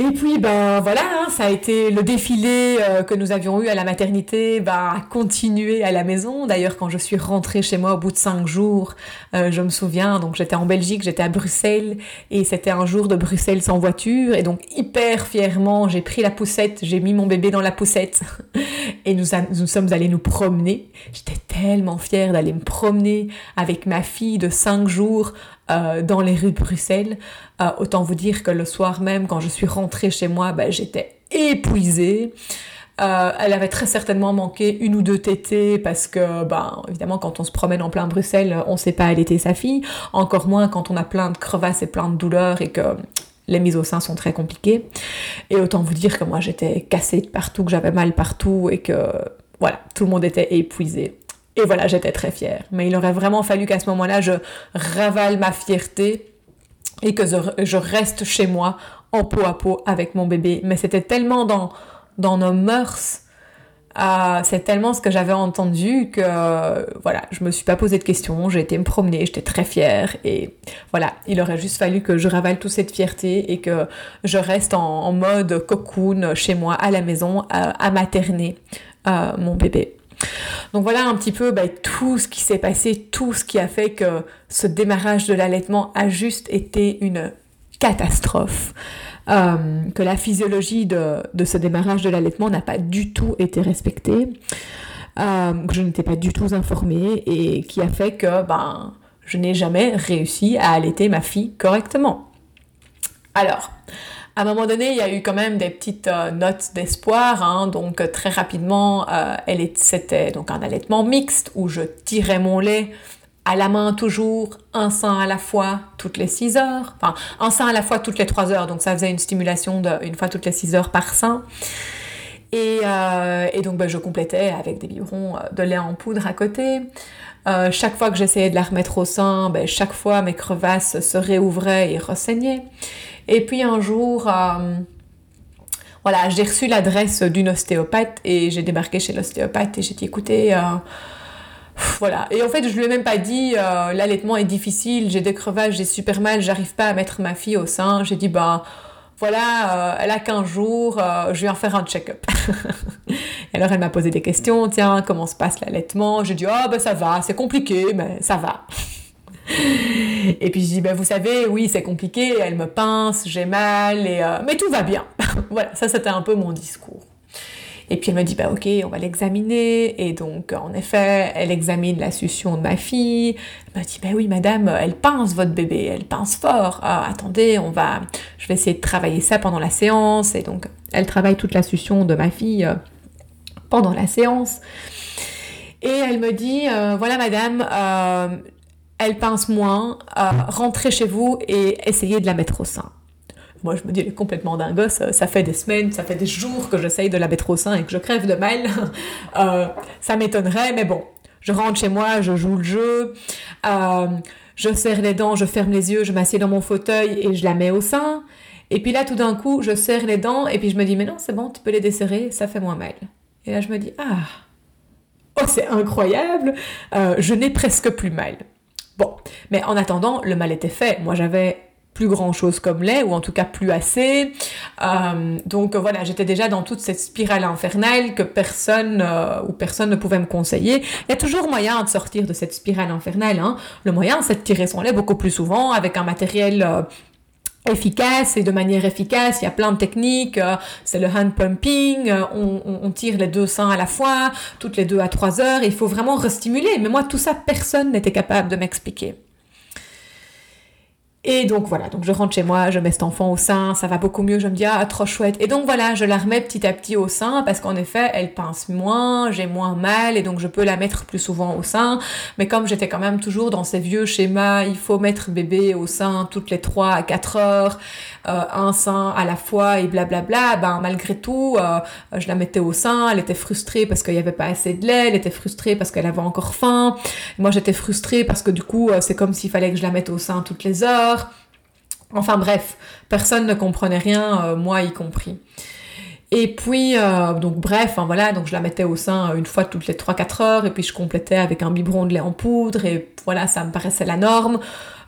Et puis, ben voilà, hein, ça a été le défilé euh, que nous avions eu à la maternité, ben, a continué à la maison. D'ailleurs, quand je suis rentrée chez moi au bout de cinq jours, euh, je me souviens, donc j'étais en Belgique, j'étais à Bruxelles, et c'était un jour de Bruxelles sans voiture, et donc hyper fièrement, j'ai pris la poussette, j'ai mis mon bébé dans la poussette, et nous, nous sommes allés nous promener. J'étais tellement fière d'aller me promener avec ma fille de cinq jours euh, dans les rues de Bruxelles. Euh, autant vous dire que le soir même, quand je suis rentrée chez moi, ben, j'étais épuisée. Euh, elle avait très certainement manqué une ou deux tétées parce que, ben, évidemment, quand on se promène en plein Bruxelles, on ne sait pas allaiter sa fille. Encore moins quand on a plein de crevasses et plein de douleurs et que les mises au sein sont très compliquées. Et autant vous dire que moi, j'étais cassée de partout, que j'avais mal partout et que, voilà, tout le monde était épuisé. Et voilà, j'étais très fière. Mais il aurait vraiment fallu qu'à ce moment-là, je ravale ma fierté et que je, reste chez moi en peau à peau avec mon bébé. Mais c'était tellement dans, dans nos mœurs, euh, c'est tellement ce que j'avais entendu que voilà, je me suis pas posé de questions, j'ai été me promener, j'étais très fière et voilà, il aurait juste fallu que je ravale toute cette fierté et que je reste en, mode cocoon chez moi à la maison à materner euh, mon bébé. Donc voilà un petit peu bah, tout ce qui s'est passé, tout ce qui a fait que ce démarrage de l'allaitement a juste été une catastrophe. Euh, que la physiologie de, ce démarrage de l'allaitement n'a pas du tout été respectée, euh, que je n'étais pas du tout informée et qui a fait que ben, je n'ai jamais réussi à allaiter ma fille correctement. Alors, à un moment donné, il y a eu quand même des petites euh, notes d'espoir. Hein. donc euh, très rapidement, euh, c'était donc un allaitement mixte où je tirais mon lait à la main toujours, un sein à la fois toutes les 6 heures, enfin un sein à la fois toutes les 3 heures, donc ça faisait une stimulation de une fois toutes les 6 heures par sein. Et, donc ben, je complétais avec des biberons de lait en poudre à côté. chaque fois que j'essayais de la remettre au sein, ben, chaque fois mes crevasses se réouvraient et ressaignaient. Et puis un jour, euh, voilà, j'ai reçu l'adresse d'une ostéopathe et j'ai débarqué chez l'ostéopathe et j'ai dit écoutez, euh, voilà. Et en fait, je lui ai même pas dit euh, l'allaitement est difficile, j'ai des crevages, j'ai super mal, j'arrive pas à mettre ma fille au sein. J'ai dit bah voilà, elle a 15 jours, je vais en faire un check-up. alors elle m'a posé des questions, tiens, comment se passe l'allaitement? J'ai dit, oh ben ça va, c'est compliqué, mais ça va. Et puis je dis, ben, vous savez, oui, c'est compliqué, elle me pince, j'ai mal, et, euh, mais tout va bien. voilà, ça c'était un peu mon discours. Et puis elle me dit, bah ok, on va l'examiner. Et donc, en effet, elle examine la succion de ma fille. Elle me dit, bah oui, madame, elle pince votre bébé, elle pince fort. Ah, attendez, on va, je vais essayer de travailler ça pendant la séance. Et donc, elle travaille toute la succion de ma fille euh, pendant la séance. Et elle me dit, euh, voilà, madame, elle pince moins, euh, rentrez chez vous et essayez de la mettre au sein. Moi, je me dis, elle est complètement dingue. Ça fait des semaines, ça fait des jours que j'essaye de la mettre au sein et que je crève de mal. Euh, ça m'étonnerait, mais bon. Je rentre chez moi, je joue le jeu, euh, je serre les dents, je ferme les yeux, je m'assieds dans mon fauteuil et je la mets au sein. Et puis là, tout d'un coup, je serre les dents et puis je me dis, mais non, c'est bon, tu peux les desserrer, ça fait moins mal. Et là, je me dis, ah, oh, c'est incroyable, euh, je n'ai presque plus mal. Bon, mais en attendant, le mal était fait. Moi, j'avais plus grand chose comme lait, ou en tout cas plus assez. Euh, donc voilà, j'étais déjà dans toute cette spirale infernale que personne euh, ou personne ne pouvait me conseiller. Il y a toujours moyen de sortir de cette spirale infernale. Hein. Le moyen, c'est de tirer son lait beaucoup plus souvent avec un matériel euh, efficace et de manière efficace. Il y a plein de techniques. c'est le hand pumping. On, on, tire les deux seins à la fois, toutes les deux à trois heures. Il faut vraiment restimuler. Mais moi, tout ça, personne n'était capable de m'expliquer. Et donc voilà, donc je rentre chez moi, je mets cet enfant au sein, ça va beaucoup mieux, je me dis ah trop chouette. Et donc voilà, je la remets petit à petit au sein parce qu'en effet, elle pince moins, j'ai moins mal et donc je peux la mettre plus souvent au sein. Mais comme j'étais quand même toujours dans ces vieux schémas, il faut mettre bébé au sein toutes les 3 à 4 heures, euh, un sein à la fois et blablabla, ben malgré tout, euh, je la mettais au sein, elle était frustrée parce qu'il n'y avait pas assez de lait, elle était frustrée parce qu'elle avait encore faim. Moi j'étais frustrée parce que du coup, euh, c'est comme s'il fallait que je la mette au sein toutes les heures. Enfin bref, personne ne comprenait rien, euh, moi y compris. Et puis, euh, donc bref, hein, voilà, donc je la mettais au sein une fois toutes les 3-4 heures, et puis je complétais avec un biberon de lait en poudre, et voilà, ça me paraissait la norme.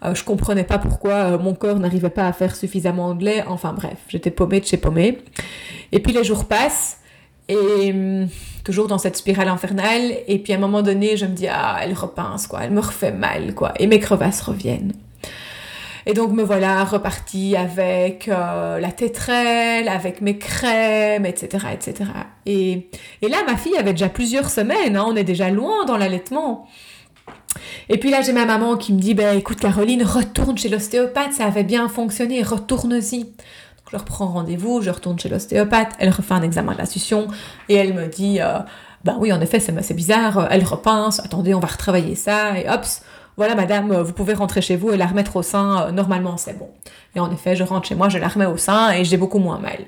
Euh, je comprenais pas pourquoi mon corps n'arrivait pas à faire suffisamment de lait, enfin bref, j'étais paumée de chez paumée. Et puis les jours passent, et hum, toujours dans cette spirale infernale, et puis à un moment donné, je me dis, ah, elle repince, quoi, elle me refait mal, quoi, et mes crevasses reviennent. Et donc me voilà repartie avec euh, la tétrelle, avec mes crèmes, etc. etc. Et, et là, ma fille avait déjà plusieurs semaines, hein, on est déjà loin dans l'allaitement. Et puis là, j'ai ma maman qui me dit, ben écoute Caroline, retourne chez l'ostéopathe, ça avait bien fonctionné, retourne-y. Donc je reprends rendez-vous, je retourne chez l'ostéopathe, elle refait un examen de la succion et elle me dit, ben oui, en effet, c'est bizarre, elle repince, attendez, on va retravailler ça, et hop, voilà madame, euh, vous pouvez rentrer chez vous et la remettre au sein, euh, normalement c'est bon. Et en effet, je rentre chez moi, je la remets au sein et j'ai beaucoup moins mal.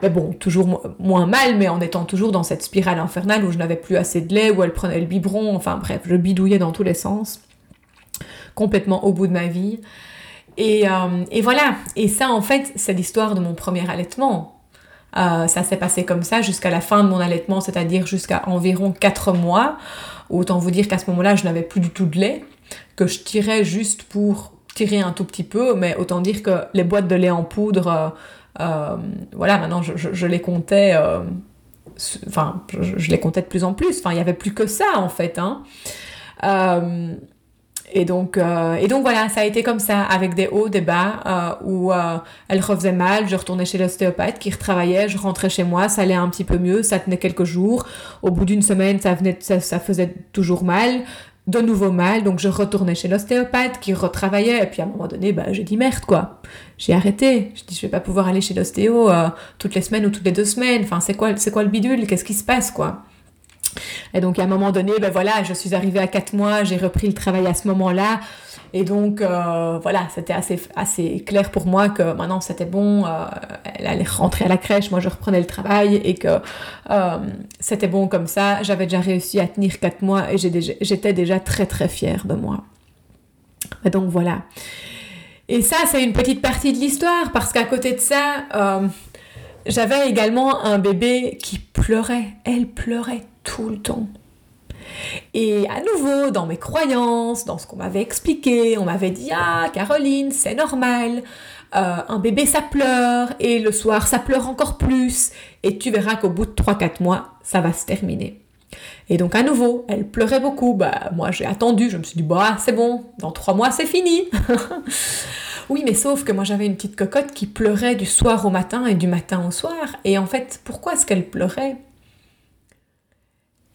Mais bon, toujours moins mal, mais en étant toujours dans cette spirale infernale où je n'avais plus assez de lait, où elle prenait le biberon, enfin bref, je bidouillais dans tous les sens, complètement au bout de ma vie. Et, euh, voilà, et ça en fait, c'est l'histoire de mon premier allaitement. ça s'est passé comme ça jusqu'à la fin de mon allaitement, c'est-à-dire jusqu'à environ 4 mois. Autant vous dire qu'à ce moment-là, je n'avais plus du tout de lait je tirais juste pour tirer un tout petit peu, mais autant dire que les boîtes de lait en poudre, euh, euh, voilà, maintenant je, les comptais, euh, enfin, je, les comptais de plus en plus, enfin, il n'y avait plus que ça en fait, hein. et donc, et donc voilà, ça a été comme ça, avec des hauts, des bas, où elle refaisait mal, je retournais chez l'ostéopathe qui retravaillait, je rentrais chez moi, ça allait un petit peu mieux, ça tenait quelques jours. Au bout d'une semaine, ça, venait, ça, ça faisait toujours mal de nouveau mal, donc je retournais chez l'ostéopathe qui retravaillait, et puis à un moment donné, bah, j'ai dit merde quoi. J'ai arrêté. Je dis je vais pas pouvoir aller chez l'ostéo euh, toutes les semaines ou toutes les deux semaines. Enfin, c'est quoi, c'est quoi le bidule? Qu'est-ce qui se passe quoi? Et donc à un moment donné, ben voilà, je suis arrivée à quatre mois, j'ai repris le travail à ce moment-là. Et donc, euh, voilà, c'était assez, assez clair pour moi que maintenant c'était bon, euh, elle allait rentrer à la crèche, moi je reprenais le travail et que euh, c'était bon comme ça. J'avais déjà réussi à tenir quatre mois et j'étais déjà très très fière de moi. Et donc voilà. Et ça, c'est une petite partie de l'histoire parce qu'à côté de ça, j'avais également un bébé qui pleurait. Elle pleurait tout le temps. Et à nouveau, dans mes croyances, dans ce qu'on m'avait expliqué, on m'avait dit Ah, Caroline, c'est normal, euh, un bébé ça pleure, et le soir ça pleure encore plus, et tu verras qu'au bout de 3-4 mois, ça va se terminer. Et donc à nouveau, elle pleurait beaucoup. Bah moi j'ai attendu, je me suis dit bah c'est bon, dans 3 mois c'est fini. oui, mais sauf que moi j'avais une petite cocotte qui pleurait du soir au matin et du matin au soir. Et en fait, pourquoi est-ce qu'elle pleurait?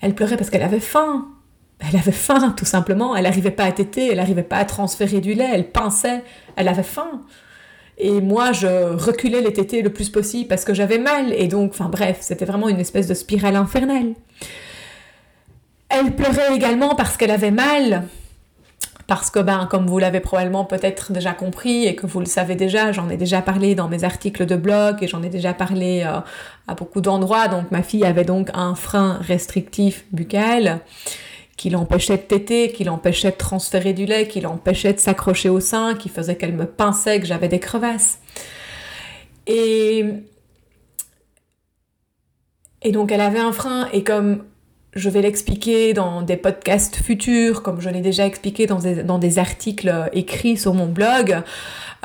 Elle pleurait parce qu'elle avait faim. Elle avait faim, tout simplement. Elle n'arrivait pas à téter, elle n'arrivait pas à transférer du lait, elle pinçait, elle avait faim. Et moi, je reculais les tétés le plus possible parce que j'avais mal. Et donc, enfin bref, c'était vraiment une espèce de spirale infernale. Elle pleurait également parce qu'elle avait mal parce que, ben, comme vous l'avez probablement peut-être déjà compris et que vous le savez déjà, j'en ai déjà parlé dans mes articles de blog et j'en ai déjà parlé euh, à beaucoup d'endroits. Donc, ma fille avait donc un frein restrictif buccal qui l'empêchait de téter, qui l'empêchait de transférer du lait, qui l'empêchait de s'accrocher au sein, qui faisait qu'elle me pinçait, que j'avais des crevasses. Et, et donc elle avait un frein et comme je vais l'expliquer dans des podcasts futurs, comme je l'ai déjà expliqué dans des, articles écrits sur mon blog,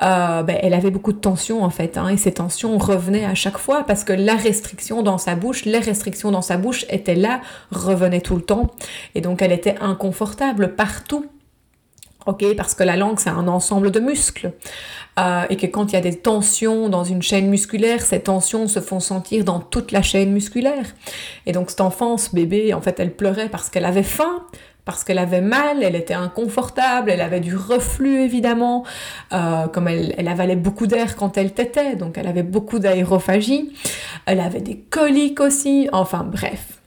euh, ben, elle avait beaucoup de tensions en fait, hein, et ces tensions revenaient à chaque fois parce que la restriction dans sa bouche, les restrictions dans sa bouche étaient là, revenaient tout le temps, et donc elle était inconfortable partout. Ok, parce que la langue c'est un ensemble de muscles. Euh, et que quand il y a des tensions dans une chaîne musculaire, ces tensions se font sentir dans toute la chaîne musculaire. Et donc cette enfant, ce bébé, en fait, elle pleurait parce qu'elle avait faim, parce qu'elle avait mal, elle était inconfortable, elle avait du reflux évidemment, euh, comme elle, elle, avalait beaucoup d'air quand elle tétait, donc elle avait beaucoup d'aérophagie, elle avait des coliques aussi, enfin bref.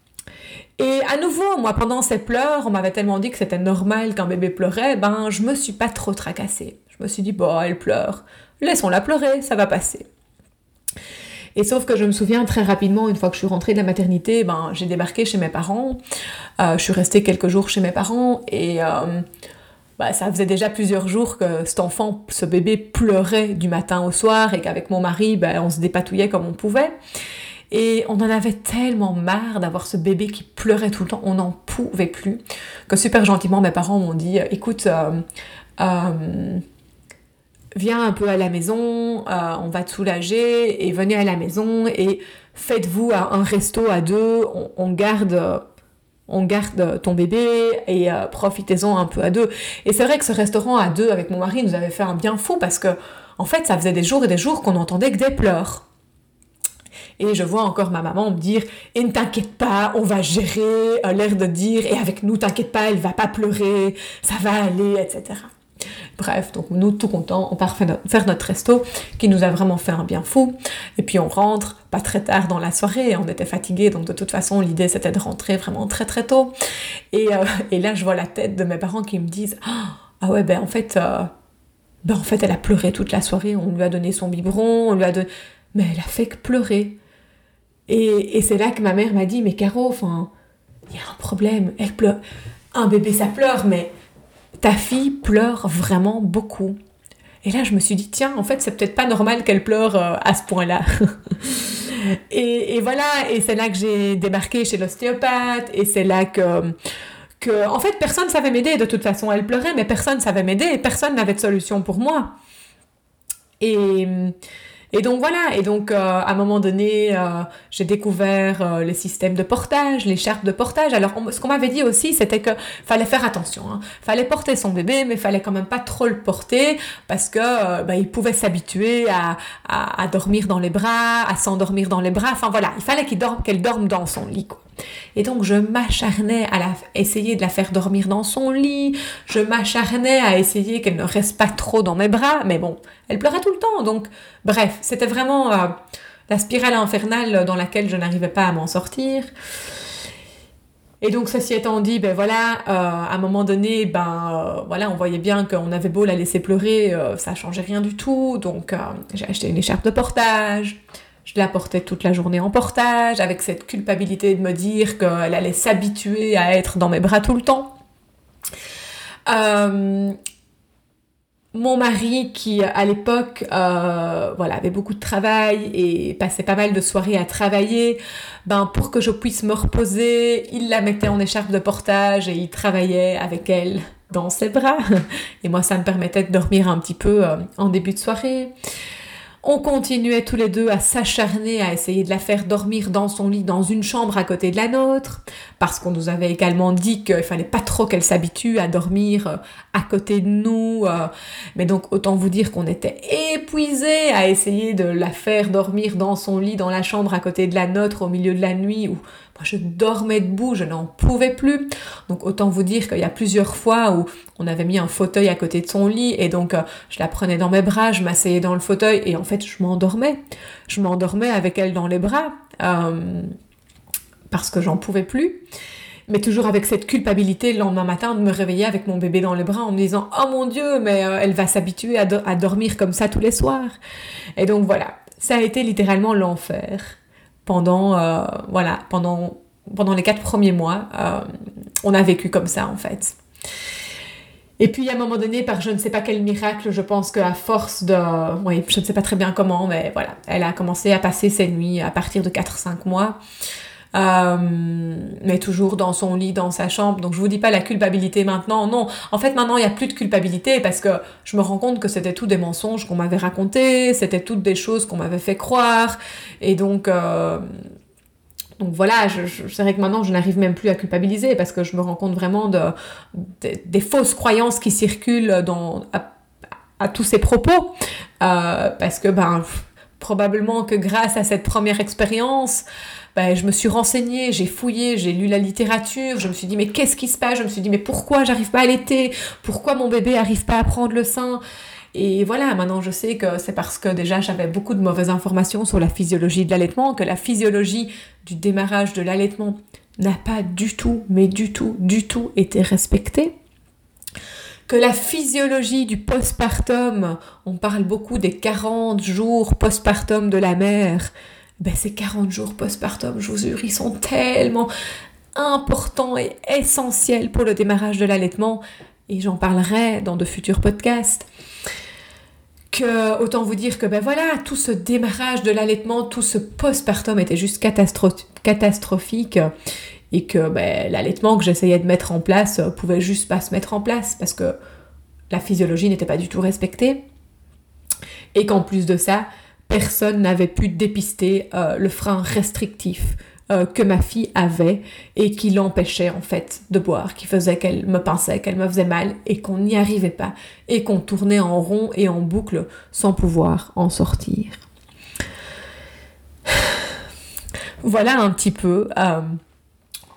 Et à nouveau, moi, pendant ces pleurs, on m'avait tellement dit que c'était normal qu'un bébé pleurait, ben je me suis pas trop tracassée. Je me suis dit, bon, elle pleure, laissons-la pleurer, ça va passer. Et sauf que je me souviens très rapidement, une fois que je suis rentrée de la maternité, ben, j'ai débarqué chez mes parents. Euh, je suis restée quelques jours chez mes parents et euh, bah, ça faisait déjà plusieurs jours que cet enfant, ce bébé pleurait du matin au soir et qu'avec mon mari, ben, on se dépatouillait comme on pouvait. Et on en avait tellement marre d'avoir ce bébé qui pleurait tout le temps, on n'en pouvait plus, que super gentiment mes parents m'ont dit, écoute, euh, viens un peu à la maison, euh, on va te soulager et venez à la maison et faites-vous un resto à deux, on, garde on garde ton bébé et euh, profitez-en un peu à deux. Et c'est vrai que ce restaurant à deux avec mon mari nous avait fait un bien fou parce que en fait ça faisait des jours et des jours qu'on entendait que des pleurs. Et je vois encore ma maman me dire Et ne t'inquiète pas, on va gérer, l'air de dire Et avec nous, t'inquiète pas, elle va pas pleurer, ça va aller, etc. Bref, donc nous, tout contents, on part faire notre resto qui nous a vraiment fait un bien fou. Et puis on rentre pas très tard dans la soirée, on était fatigués, donc de toute façon, l'idée c'était de rentrer vraiment très très tôt. Et, euh, et, là, je vois la tête de mes parents qui me disent Ah ouais, ben en fait, euh, ben en fait, elle a pleuré toute la soirée, on lui a donné son biberon, on lui a donné. Mais elle a fait que pleurer. Et, et c'est là que ma mère m'a dit Mais Caro, enfin, il y a un problème, elle pleure. Un bébé ça pleure, mais ta fille pleure vraiment beaucoup. Et là, je me suis dit, tiens, en fait, c'est peut-être pas normal qu'elle pleure euh, à ce point-là. et, voilà, et c'est là que j'ai débarqué chez l'ostéopathe, et c'est là que, que, en fait, personne ne savait m'aider de toute façon. Elle pleurait, mais personne ne savait m'aider, et personne n'avait de solution pour moi. Et, et donc voilà, et donc euh, à un moment donné, euh, j'ai découvert euh, les systèmes de portage, les charpes de portage. Alors ce qu'on m'avait dit aussi, c'était que fallait faire attention. Hein. Fallait porter son bébé, mais fallait quand même pas trop le porter parce que bah, il pouvait s'habituer à, dormir dans les bras, à s'endormir dans les bras. Enfin voilà, il fallait qu'il dorme, qu'elle dorme dans son lit. Et donc je m'acharnais à essayer de la faire dormir dans son lit, je m'acharnais à essayer qu'elle ne reste pas trop dans mes bras, mais bon, elle pleurait tout le temps. Donc bref, c'était vraiment euh, la spirale infernale dans laquelle je n'arrivais pas à m'en sortir. Et donc, ceci étant dit, ben voilà, euh, à un moment donné, ben euh, voilà, on voyait bien qu'on avait beau la laisser pleurer, ça changeait rien du tout. Donc, j'ai acheté une écharpe de portage, je la portais toute la journée en portage, avec cette culpabilité de me dire qu'elle allait s'habituer à être dans mes bras tout le temps. Euh, mon mari qui à l'époque euh, avait beaucoup de travail et passait pas mal de soirées à travailler ben pour que je puisse me reposer il la mettait en écharpe de portage et il travaillait avec elle dans ses bras et moi ça me permettait de dormir un petit peu euh, en début de soirée on continuait tous les deux à s'acharner à essayer de la faire dormir dans son lit dans une chambre à côté de la nôtre, parce qu'on nous avait également dit qu'il fallait pas trop qu'elle s'habitue à dormir euh, à côté de nous. Euh. Mais donc autant vous dire qu'on était épuisés à essayer de la faire dormir dans son lit dans la chambre à côté de la nôtre au milieu de la nuit où moi, je dormais debout, je n'en pouvais plus. Donc, autant vous dire qu'il y a plusieurs fois où on avait mis un fauteuil à côté de son lit et donc euh, je la prenais dans mes bras, je m'asseyais dans le fauteuil et en fait, je m'endormais. Je m'endormais avec elle dans les bras euh, parce que j'en pouvais plus. Mais toujours avec cette culpabilité le lendemain matin de me réveiller avec mon bébé dans les bras en me disant Oh mon Dieu, mais euh, elle va s'habituer à, à dormir comme ça tous les soirs. Et donc voilà, ça a été littéralement l'enfer pendant, euh, voilà, pendant, pendant les quatre premiers mois. Euh, on a vécu comme ça en fait. Et puis à un moment donné, par je ne sais pas quel miracle, je pense qu'à force de... Oui, je ne sais pas très bien comment, mais voilà, elle a commencé à passer ses nuits à partir de 4-5 mois. Euh, mais toujours dans son lit, dans sa chambre. Donc je vous dis pas la culpabilité maintenant, non. En fait maintenant il n'y a plus de culpabilité parce que je me rends compte que c'était tout des mensonges qu'on m'avait racontés, c'était toutes des choses qu'on m'avait fait croire. Et donc... Euh, donc voilà, je, je, c'est vrai que maintenant je n'arrive même plus à culpabiliser parce que je me rends compte vraiment de, des fausses croyances qui circulent dans, à, tous ces propos. Euh, parce que ben, probablement que grâce à cette première expérience, ben, je me suis renseignée, j'ai fouillé, j'ai lu la littérature, je me suis dit mais qu'est-ce qui se passe? Je me suis dit mais pourquoi j'arrive pas à allaiter Pourquoi mon bébé arrive pas à prendre le sein? Et voilà, maintenant je sais que c'est parce que déjà j'avais beaucoup de mauvaises informations sur la physiologie de l'allaitement, que la physiologie du démarrage de l'allaitement n'a pas du tout, mais du tout, du tout été respectée. Que la physiologie du postpartum, on parle beaucoup des 40 jours postpartum de la mère, ben ces 40 jours postpartum, je vous jure, ils sont tellement importants et essentiels pour le démarrage de l'allaitement, et j'en parlerai dans de futurs podcasts que autant vous dire que ben voilà, tout ce démarrage de l'allaitement, tout ce postpartum était juste catastrophique et que ben, l'allaitement que j'essayais de mettre en place pouvait juste pas se mettre en place parce que la physiologie n'était pas du tout respectée et qu'en plus de ça, personne n'avait pu dépister euh, le frein restrictif euh, que ma fille avait et qui l'empêchait en fait de boire, qui faisait qu'elle me pinçait, qu'elle me faisait mal et qu'on n'y arrivait pas et qu'on tournait en rond et en boucle sans pouvoir en sortir. Voilà un petit peu euh,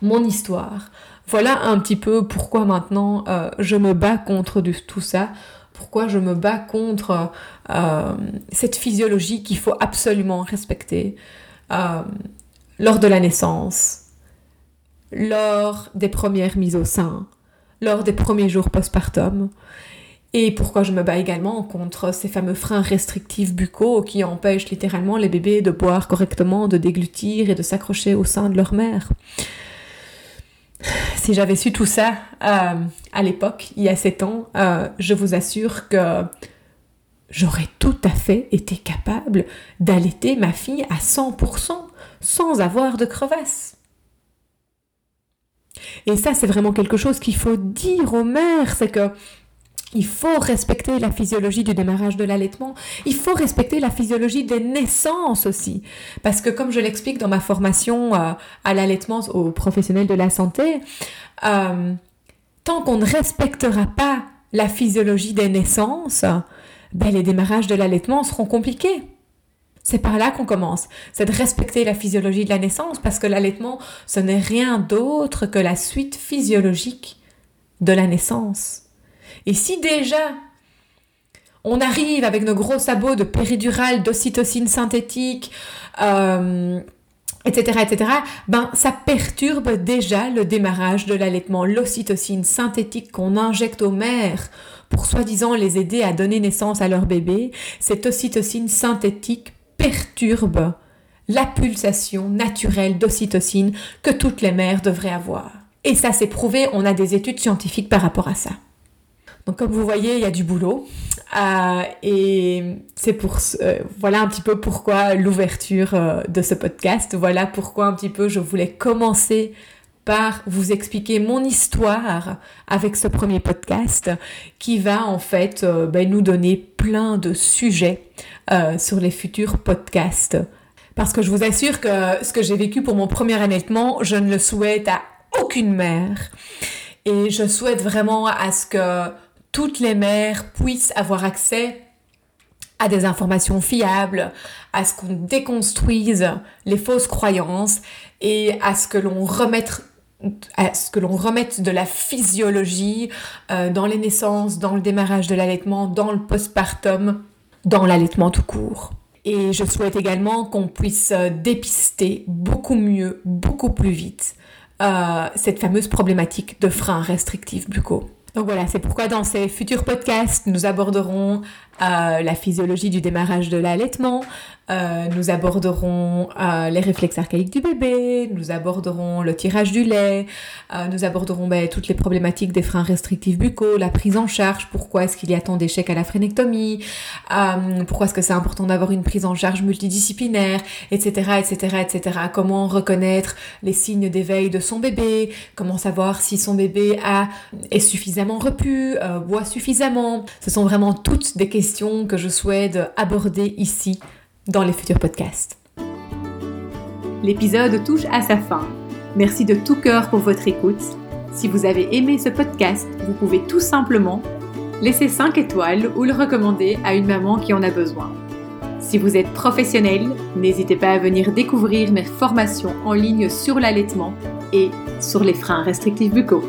mon histoire. Voilà un petit peu pourquoi maintenant je me bats contre tout ça, pourquoi je me bats contre cette physiologie qu'il faut absolument respecter lors de la naissance, lors des premières mises au sein, lors des premiers jours postpartum, et pourquoi je me bats également contre ces fameux freins restrictifs buccaux qui empêchent littéralement les bébés de boire correctement, de déglutir et de s'accrocher au sein de leur mère. Si j'avais su tout ça euh, à l'époque, il y a 7 ans, euh, je vous assure que j'aurais tout à fait été capable d'allaiter ma fille à 100% sans avoir de crevasse. Et ça, c'est vraiment quelque chose qu'il faut dire aux mères, c'est que il faut respecter la physiologie du démarrage de l'allaitement. Il faut respecter la physiologie des naissances aussi. Parce que comme je l'explique dans ma formation euh, à l'allaitement aux professionnels de la santé, euh, tant qu'on ne respectera pas la physiologie des naissances, ben, les démarrages de l'allaitement seront compliqués. C'est par là qu'on commence. C'est de respecter la physiologie de la naissance parce que l'allaitement, ce n'est rien d'autre que la suite physiologique de la naissance. Et si déjà on arrive avec nos gros sabots de péridurale, d'ocytocine synthétique, euh, etc., etc., ben, ça perturbe déjà le démarrage de l'allaitement. L'ocytocine synthétique qu'on injecte aux mères pour soi-disant les aider à donner naissance à leur bébé, cette ocytocine synthétique perturbe la pulsation naturelle d'ocytocine que toutes les mères devraient avoir. Et ça c'est prouvé, on a des études scientifiques par rapport à ça. Donc comme vous voyez, il y a du boulot. Euh, et c'est pour euh, voilà un petit peu pourquoi l'ouverture euh, de ce podcast. Voilà pourquoi un petit peu je voulais commencer par vous expliquer mon histoire avec ce premier podcast qui va en fait ben, nous donner plein de sujets euh, sur les futurs podcasts. Parce que je vous assure que ce que j'ai vécu pour mon premier allaitement, je ne le souhaite à aucune mère. Et je souhaite vraiment à ce que toutes les mères puissent avoir accès à des informations fiables, à ce qu'on déconstruise les fausses croyances et à ce que l'on remette à ce que l'on remette de la physiologie euh, dans les naissances, dans le démarrage de l'allaitement, dans le postpartum, dans l'allaitement tout court. Et je souhaite également qu'on puisse euh, dépister beaucoup mieux, beaucoup plus vite euh, cette fameuse problématique de freins restrictifs buccaux. Donc voilà, c'est pourquoi dans ces futurs podcasts, nous aborderons euh, la physiologie du démarrage de l'allaitement, euh, nous aborderons euh, les réflexes archaïques du bébé, nous aborderons le tirage du lait, nous aborderons ben, toutes les problématiques des freins restrictifs buccaux, la prise en charge, pourquoi est-ce qu'il y a tant d'échecs à la phrénectomie, euh, pourquoi est-ce que c'est important d'avoir une prise en charge multidisciplinaire, etc., etc., etc. Comment reconnaître les signes d'éveil de son bébé, comment savoir si son bébé a, est suffisamment repu, boit suffisamment. Ce sont vraiment toutes des que je souhaite aborder ici dans les futurs podcasts. L'épisode touche à sa fin. Merci de tout cœur pour votre écoute. Si vous avez aimé ce podcast, vous pouvez tout simplement laisser 5 étoiles ou le recommander à une maman qui en a besoin. Si vous êtes professionnel, n'hésitez pas à venir découvrir mes formations en ligne sur l'allaitement et sur les freins restrictifs buccaux.